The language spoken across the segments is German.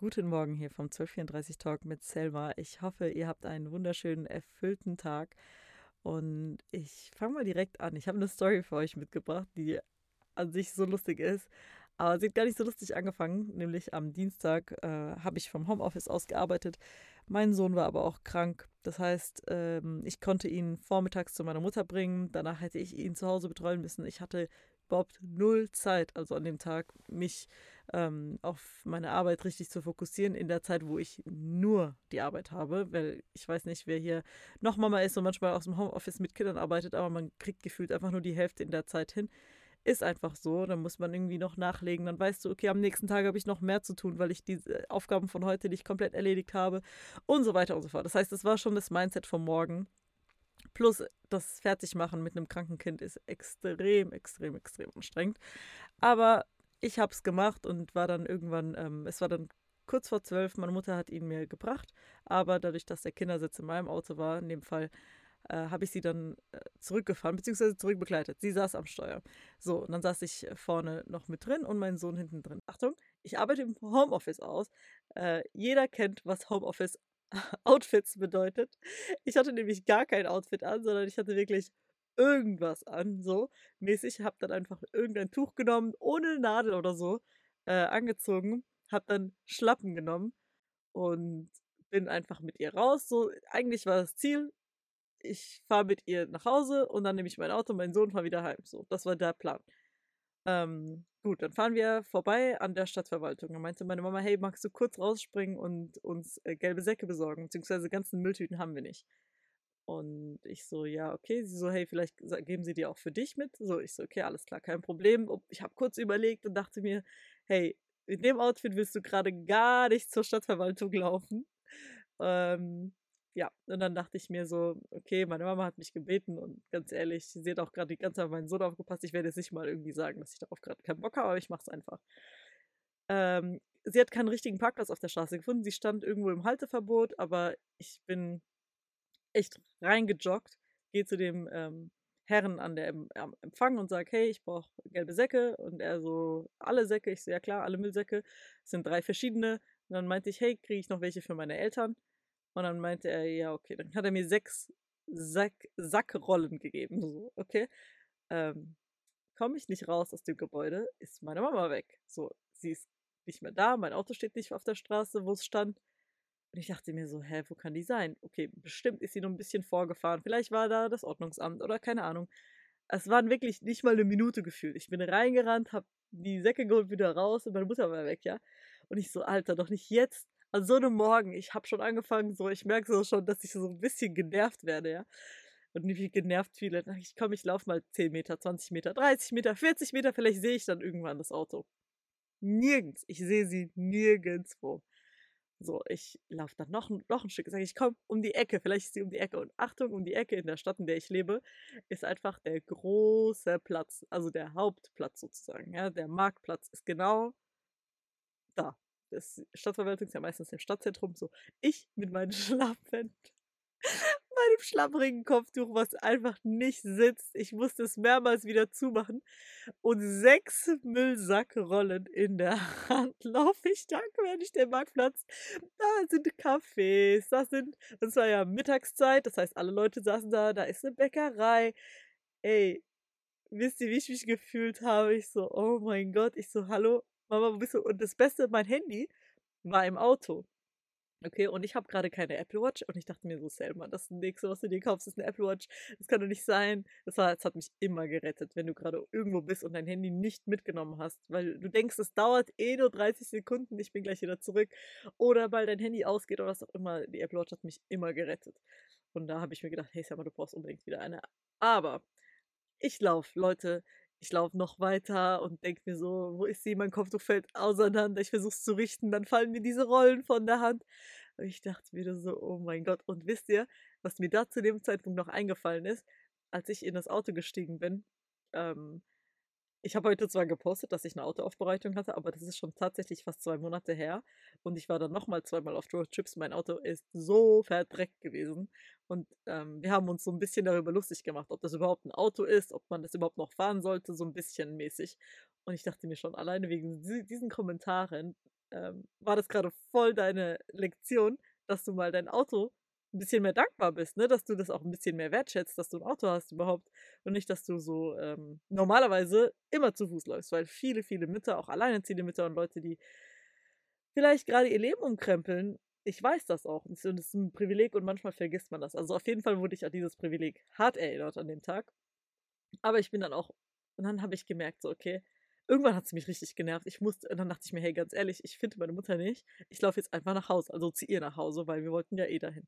Guten Morgen hier vom 1234 Talk mit Selma. Ich hoffe, ihr habt einen wunderschönen, erfüllten Tag. Und ich fange mal direkt an. Ich habe eine Story für euch mitgebracht, die an sich so lustig ist. Aber sie hat gar nicht so lustig angefangen. Nämlich am Dienstag äh, habe ich vom Homeoffice aus gearbeitet. Mein Sohn war aber auch krank. Das heißt, ähm, ich konnte ihn vormittags zu meiner Mutter bringen. Danach hätte ich ihn zu Hause betreuen müssen. Ich hatte überhaupt null Zeit, also an dem Tag, mich ähm, auf meine Arbeit richtig zu fokussieren, in der Zeit, wo ich nur die Arbeit habe, weil ich weiß nicht, wer hier noch Mama ist und manchmal aus dem Homeoffice mit Kindern arbeitet, aber man kriegt gefühlt einfach nur die Hälfte in der Zeit hin. Ist einfach so, dann muss man irgendwie noch nachlegen, dann weißt du, okay, am nächsten Tag habe ich noch mehr zu tun, weil ich diese Aufgaben von heute nicht komplett erledigt habe und so weiter und so fort. Das heißt, das war schon das Mindset vom Morgen. Plus das Fertigmachen mit einem kranken Kind ist extrem, extrem, extrem anstrengend. Aber ich habe es gemacht und war dann irgendwann, ähm, es war dann kurz vor zwölf, meine Mutter hat ihn mir gebracht, aber dadurch, dass der Kindersitz in meinem Auto war, in dem Fall, äh, habe ich sie dann äh, zurückgefahren, beziehungsweise zurückbegleitet. Sie saß am Steuer. So, und dann saß ich vorne noch mit drin und mein Sohn hinten drin. Achtung, ich arbeite im Homeoffice aus. Äh, jeder kennt, was Homeoffice Outfits bedeutet. Ich hatte nämlich gar kein Outfit an, sondern ich hatte wirklich irgendwas an, so mäßig. Hab dann einfach irgendein Tuch genommen, ohne Nadel oder so, äh, angezogen. Hab dann Schlappen genommen und bin einfach mit ihr raus. So, eigentlich war das Ziel, ich fahre mit ihr nach Hause und dann nehme ich mein Auto mein Sohn fahre wieder heim. So, das war der Plan. Ähm, gut, dann fahren wir vorbei an der Stadtverwaltung. Dann meinte meine Mama, hey, magst du kurz rausspringen und uns äh, gelbe Säcke besorgen? Beziehungsweise ganzen Mülltüten haben wir nicht. Und ich so, ja, okay. Sie so, hey, vielleicht geben sie dir auch für dich mit. So, ich so, okay, alles klar, kein Problem. Ich habe kurz überlegt und dachte mir, hey, in dem Outfit willst du gerade gar nicht zur Stadtverwaltung laufen. Ähm, ja, und dann dachte ich mir so, okay, meine Mama hat mich gebeten und ganz ehrlich, sie hat auch gerade die ganze Zeit auf meinen Sohn aufgepasst. Ich werde jetzt nicht mal irgendwie sagen, dass ich darauf gerade keinen Bock habe, aber ich mache es einfach. Ähm, sie hat keinen richtigen Parkplatz auf der Straße gefunden. Sie stand irgendwo im Halteverbot, aber ich bin echt reingejoggt, gehe zu dem ähm, Herren an der am Empfang und sage, hey, ich brauche gelbe Säcke. Und er so, alle Säcke. Ich so, ja klar, alle Müllsäcke. Es sind drei verschiedene. Und dann meinte ich, hey, kriege ich noch welche für meine Eltern? Und dann meinte er, ja, okay. Dann hat er mir sechs Sack, Sackrollen gegeben. So, okay. Ähm, Komme ich nicht raus aus dem Gebäude, ist meine Mama weg. So, sie ist nicht mehr da, mein Auto steht nicht auf der Straße, wo es stand. Und ich dachte mir so, hä, wo kann die sein? Okay, bestimmt ist sie nur ein bisschen vorgefahren. Vielleicht war da das Ordnungsamt oder keine Ahnung. Es waren wirklich nicht mal eine Minute gefühlt. Ich bin reingerannt, hab die Säcke geholt, wieder raus und meine Mutter war weg, ja. Und ich so, Alter, doch nicht jetzt an so einem Morgen, ich habe schon angefangen, so, ich merke so schon, dass ich so ein bisschen genervt werde, ja. Und wie genervt viele. Ich komme, ich laufe mal 10 Meter, 20 Meter, 30 Meter, 40 Meter, vielleicht sehe ich dann irgendwann das Auto. Nirgends. Ich sehe sie nirgendwo. So, ich laufe dann noch, noch ein Stück. Sage ich, komm, um die Ecke. Vielleicht ist sie um die Ecke. Und Achtung, um die Ecke in der Stadt, in der ich lebe, ist einfach der große Platz. Also der Hauptplatz sozusagen. Ja, der Marktplatz ist genau da das Stadtverwaltung ist ja meistens im Stadtzentrum so. Ich mit meinen Schlappen, meinem schlapprigen Kopftuch, was einfach nicht sitzt. Ich musste es mehrmals wieder zumachen. Und sechs Müllsackrollen in der Hand laufe ich da quer ich den Marktplatz. Da sind Cafés, das sind, das war ja Mittagszeit, das heißt, alle Leute saßen da, da ist eine Bäckerei. Ey, wisst ihr, wie ich mich gefühlt habe? Ich so, oh mein Gott, ich so, hallo, Mama, wo bist du? Und das Beste, mein Handy war im Auto. Okay, und ich habe gerade keine Apple Watch und ich dachte mir so, Selma, das nächste, was du dir kaufst, ist eine Apple Watch. Das kann doch nicht sein. Das, war, das hat mich immer gerettet, wenn du gerade irgendwo bist und dein Handy nicht mitgenommen hast, weil du denkst, es dauert eh nur 30 Sekunden, ich bin gleich wieder zurück. Oder weil dein Handy ausgeht oder was auch immer. Die Apple Watch hat mich immer gerettet. Und da habe ich mir gedacht, hey Selma, du brauchst unbedingt wieder eine. Aber ich laufe, Leute, ich laufe noch weiter und denke mir so, wo ist sie? Mein Kopftuch fällt auseinander. Ich versuche es zu richten, dann fallen mir diese Rollen von der Hand. Und ich dachte mir so, oh mein Gott. Und wisst ihr, was mir da zu dem Zeitpunkt noch eingefallen ist, als ich in das Auto gestiegen bin? Ähm, ich habe heute zwar gepostet, dass ich eine Autoaufbereitung hatte, aber das ist schon tatsächlich fast zwei Monate her. Und ich war dann nochmal zweimal auf Roadtrips. Mein Auto ist so verdreckt gewesen. Und ähm, wir haben uns so ein bisschen darüber lustig gemacht, ob das überhaupt ein Auto ist, ob man das überhaupt noch fahren sollte, so ein bisschen mäßig. Und ich dachte mir schon, alleine wegen diesen Kommentaren ähm, war das gerade voll deine Lektion, dass du mal dein Auto ein bisschen mehr dankbar bist, ne? Dass du das auch ein bisschen mehr wertschätzt, dass du ein Auto hast überhaupt und nicht, dass du so ähm, normalerweise immer zu Fuß läufst, weil viele, viele Mütter, auch alleinerziehende Mütter und Leute, die vielleicht gerade ihr Leben umkrempeln, ich weiß das auch. Und es ist ein Privileg und manchmal vergisst man das. Also auf jeden Fall wurde ich an dieses Privileg hart erinnert an dem Tag. Aber ich bin dann auch, und dann habe ich gemerkt, so, okay, irgendwann hat sie mich richtig genervt. Ich musste, und dann dachte ich mir, hey, ganz ehrlich, ich finde meine Mutter nicht. Ich laufe jetzt einfach nach Hause, also zu ihr nach Hause, weil wir wollten ja eh dahin.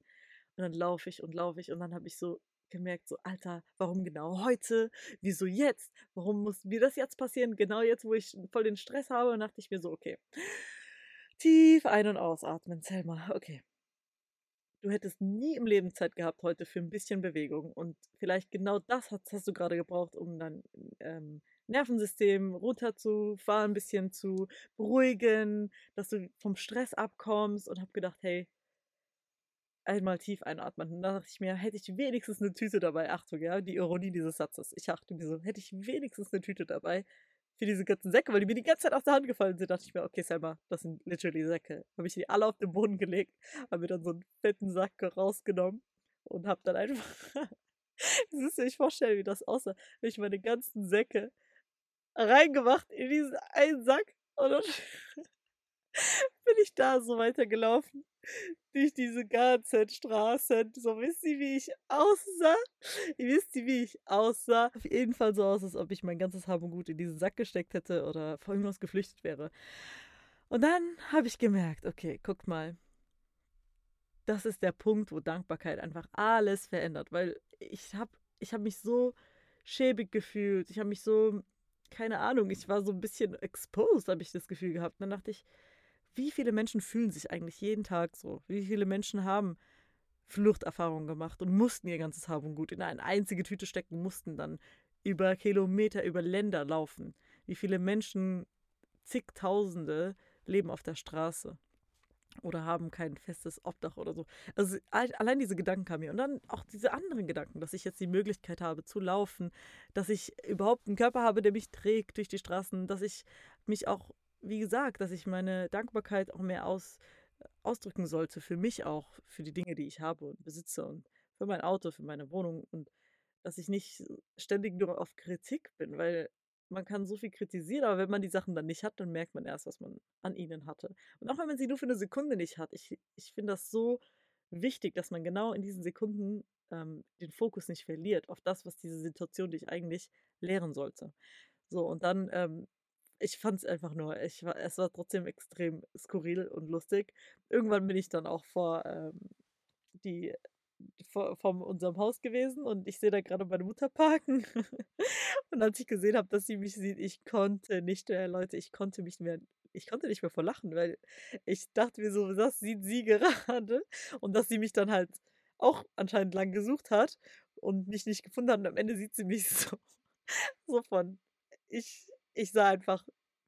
Und dann laufe ich und laufe ich und dann habe ich so gemerkt, so, Alter, warum genau heute? Wieso jetzt? Warum muss mir das jetzt passieren? Genau jetzt, wo ich voll den Stress habe. Und dachte ich mir so, okay. Tief ein- und ausatmen, Selma. Okay. Du hättest nie im Leben Zeit gehabt heute für ein bisschen Bewegung. Und vielleicht genau das hast, hast du gerade gebraucht, um dein ähm, Nervensystem runterzufahren, ein bisschen zu beruhigen, dass du vom Stress abkommst. Und habe gedacht, hey, einmal tief einatmen. Und dann dachte ich mir, hätte ich wenigstens eine Tüte dabei. Achtung, ja, die Ironie dieses Satzes. Ich dachte mir so, hätte ich wenigstens eine Tüte dabei für diese ganzen Säcke, weil die mir die ganze Zeit aus der Hand gefallen sind. dachte ich mir, okay, Selma, das sind literally Säcke. Habe ich die alle auf den Boden gelegt, habe mir dann so einen fetten Sack rausgenommen und habe dann einfach. das ist ich vorstellen, wie das aussah. Habe ich meine ganzen Säcke reingemacht in diesen einen Sack und dann bin ich da so weitergelaufen durch diese ganzen Straßen. So wisst ihr, wie ich aussah? Ihr wisst ihr, wie ich aussah? Auf jeden Fall so aus, als ob ich mein ganzes Haben Gut in diesen Sack gesteckt hätte oder vor irgendwas geflüchtet wäre. Und dann habe ich gemerkt, okay, guckt mal. Das ist der Punkt, wo Dankbarkeit einfach alles verändert, weil ich habe ich hab mich so schäbig gefühlt. Ich habe mich so, keine Ahnung, ich war so ein bisschen exposed, habe ich das Gefühl gehabt. Und dann dachte ich, wie viele Menschen fühlen sich eigentlich jeden Tag so? Wie viele Menschen haben Fluchterfahrungen gemacht und mussten ihr ganzes Haben gut in eine einzige Tüte stecken, mussten dann über Kilometer, über Länder laufen? Wie viele Menschen, zigtausende, leben auf der Straße? Oder haben kein festes Obdach oder so. Also allein diese Gedanken kamen mir. Und dann auch diese anderen Gedanken, dass ich jetzt die Möglichkeit habe zu laufen, dass ich überhaupt einen Körper habe, der mich trägt durch die Straßen, dass ich mich auch wie gesagt, dass ich meine Dankbarkeit auch mehr aus, ausdrücken sollte, für mich auch, für die Dinge, die ich habe und besitze und für mein Auto, für meine Wohnung und dass ich nicht ständig nur auf Kritik bin, weil man kann so viel kritisieren, aber wenn man die Sachen dann nicht hat, dann merkt man erst, was man an ihnen hatte. Und auch wenn man sie nur für eine Sekunde nicht hat, ich, ich finde das so wichtig, dass man genau in diesen Sekunden ähm, den Fokus nicht verliert auf das, was diese Situation dich eigentlich lehren sollte. So, und dann ähm, ich fand es einfach nur, ich war, es war trotzdem extrem skurril und lustig. Irgendwann bin ich dann auch vor ähm, die vor, vor unserem Haus gewesen und ich sehe da gerade meine Mutter parken. und als ich gesehen habe, dass sie mich sieht, ich konnte nicht mehr, Leute, ich konnte mich mehr, ich konnte nicht mehr vor lachen, weil ich dachte mir so, das sieht sie gerade und dass sie mich dann halt auch anscheinend lang gesucht hat und mich nicht gefunden hat und am Ende sieht sie mich so, so von, ich ich sah einfach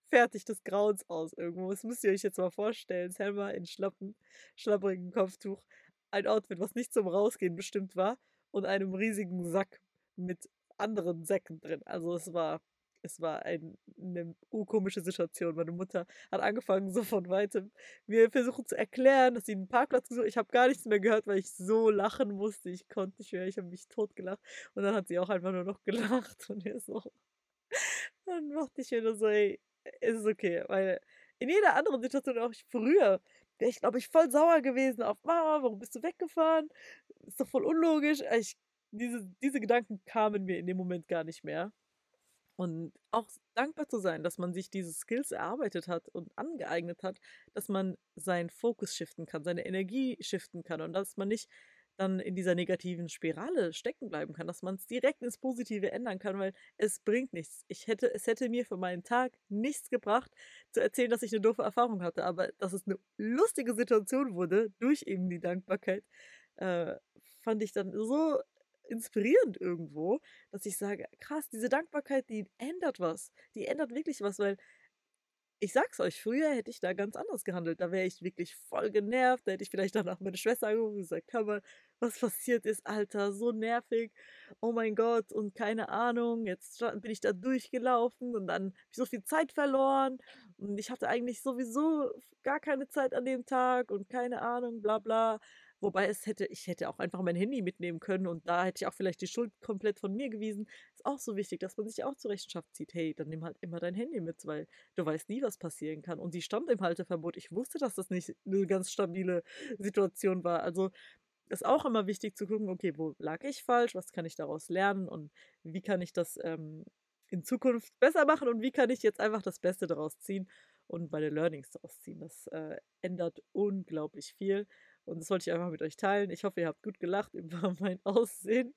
fertig des Grauens aus irgendwo. Das müsst ihr euch jetzt mal vorstellen. Selma in schlappen, schlapprigen Kopftuch. Ein Outfit, was nicht zum Rausgehen bestimmt war. Und einem riesigen Sack mit anderen Säcken drin. Also es war, es war ein, eine komische Situation. Meine Mutter hat angefangen, so von weitem mir versuchen zu erklären, dass sie einen Parkplatz gesucht Ich habe gar nichts mehr gehört, weil ich so lachen musste. Ich konnte nicht mehr. Ich habe mich totgelacht. Und dann hat sie auch einfach nur noch gelacht. Und er so, dann dachte ich mir nur so, ey, ist es okay. Weil in jeder anderen Situation, auch früher, wäre ich, glaube ich, voll sauer gewesen auf Mama, warum bist du weggefahren? Ist doch voll unlogisch. Ich, diese, diese Gedanken kamen mir in dem Moment gar nicht mehr. Und auch dankbar zu sein, dass man sich diese Skills erarbeitet hat und angeeignet hat, dass man seinen Fokus shiften kann, seine Energie shiften kann und dass man nicht dann in dieser negativen Spirale stecken bleiben kann, dass man es direkt ins Positive ändern kann, weil es bringt nichts. Ich hätte, es hätte mir für meinen Tag nichts gebracht, zu erzählen, dass ich eine doofe Erfahrung hatte, aber dass es eine lustige Situation wurde, durch eben die Dankbarkeit, äh, fand ich dann so inspirierend irgendwo, dass ich sage, krass, diese Dankbarkeit, die ändert was. Die ändert wirklich was, weil ich sag's euch, früher hätte ich da ganz anders gehandelt. Da wäre ich wirklich voll genervt. Da hätte ich vielleicht danach meine Schwester angerufen und gesagt, hör mal, was passiert ist, Alter, so nervig. Oh mein Gott, und keine Ahnung, jetzt bin ich da durchgelaufen und dann habe ich so viel Zeit verloren. Und ich hatte eigentlich sowieso gar keine Zeit an dem Tag und keine Ahnung, bla bla. Wobei es hätte, ich hätte auch einfach mein Handy mitnehmen können und da hätte ich auch vielleicht die Schuld komplett von mir gewiesen. Ist auch so wichtig, dass man sich auch zur Rechenschaft zieht. Hey, dann nimm halt immer dein Handy mit, weil du weißt nie, was passieren kann. Und die stand im Halteverbot. Ich wusste, dass das nicht eine ganz stabile Situation war. Also ist auch immer wichtig zu gucken, okay, wo lag ich falsch, was kann ich daraus lernen und wie kann ich das ähm, in Zukunft besser machen und wie kann ich jetzt einfach das Beste daraus ziehen und meine Learnings daraus ziehen. Das äh, ändert unglaublich viel. Und das wollte ich einfach mit euch teilen. Ich hoffe, ihr habt gut gelacht über mein Aussehen.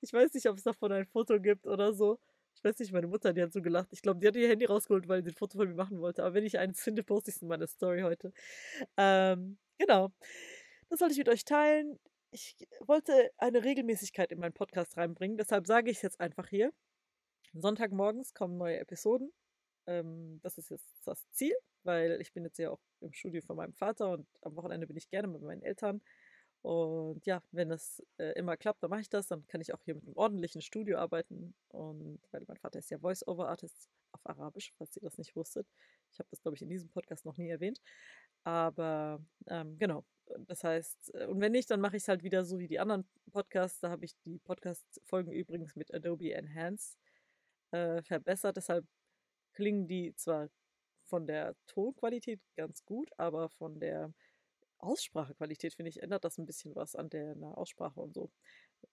Ich weiß nicht, ob es davon ein Foto gibt oder so. Ich weiß nicht, meine Mutter, die hat so gelacht. Ich glaube, die hat ihr Handy rausgeholt, weil sie ein Foto von mir machen wollte. Aber wenn ich eins finde, poste ich es in meiner Story heute. Ähm, genau. Das wollte ich mit euch teilen. Ich wollte eine Regelmäßigkeit in meinen Podcast reinbringen. Deshalb sage ich es jetzt einfach hier. Sonntagmorgens kommen neue Episoden. Ähm, das ist jetzt das Ziel weil ich bin jetzt ja auch im Studio von meinem Vater und am Wochenende bin ich gerne mit meinen Eltern. Und ja, wenn das äh, immer klappt, dann mache ich das. Dann kann ich auch hier mit einem ordentlichen Studio arbeiten. Und weil mein Vater ist ja Voice-Over-Artist auf Arabisch, falls ihr das nicht wusstet. Ich habe das, glaube ich, in diesem Podcast noch nie erwähnt. Aber ähm, genau, das heißt, äh, und wenn nicht, dann mache ich es halt wieder so wie die anderen Podcasts. Da habe ich die Podcast-Folgen übrigens mit Adobe Enhance äh, verbessert. Deshalb klingen die zwar von der Tonqualität ganz gut, aber von der Aussprachequalität, finde ich, ändert das ein bisschen was an der, Aussprache und so.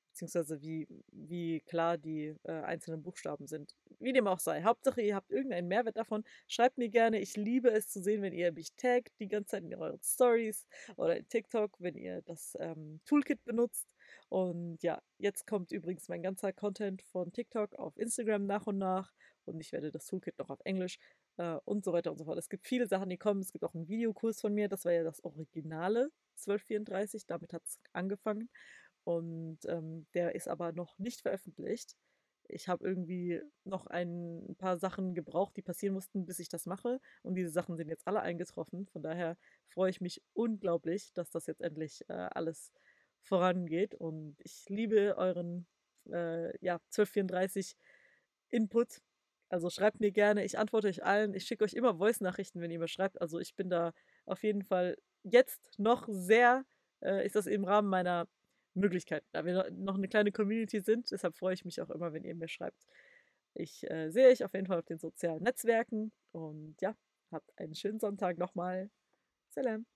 Beziehungsweise wie, wie klar die äh, einzelnen Buchstaben sind. Wie dem auch sei. Hauptsache, ihr habt irgendeinen Mehrwert davon. Schreibt mir gerne. Ich liebe es zu sehen, wenn ihr mich taggt die ganze Zeit in euren Stories oder in TikTok, wenn ihr das ähm, Toolkit benutzt. Und ja, jetzt kommt übrigens mein ganzer Content von TikTok auf Instagram nach und nach. Und ich werde das Toolkit noch auf Englisch äh, und so weiter und so fort. Es gibt viele Sachen, die kommen. Es gibt auch einen Videokurs von mir, das war ja das Originale 1234, damit hat es angefangen. Und ähm, der ist aber noch nicht veröffentlicht. Ich habe irgendwie noch ein paar Sachen gebraucht, die passieren mussten, bis ich das mache. Und diese Sachen sind jetzt alle eingetroffen. Von daher freue ich mich unglaublich, dass das jetzt endlich äh, alles vorangeht. Und ich liebe euren äh, ja, 1234 Input. Also schreibt mir gerne, ich antworte euch allen. Ich schicke euch immer Voice-Nachrichten, wenn ihr mir schreibt. Also ich bin da auf jeden Fall jetzt noch sehr, äh, ist das im Rahmen meiner Möglichkeiten, da wir noch eine kleine Community sind. Deshalb freue ich mich auch immer, wenn ihr mir schreibt. Ich äh, sehe euch auf jeden Fall auf den sozialen Netzwerken und ja, habt einen schönen Sonntag nochmal. Salam.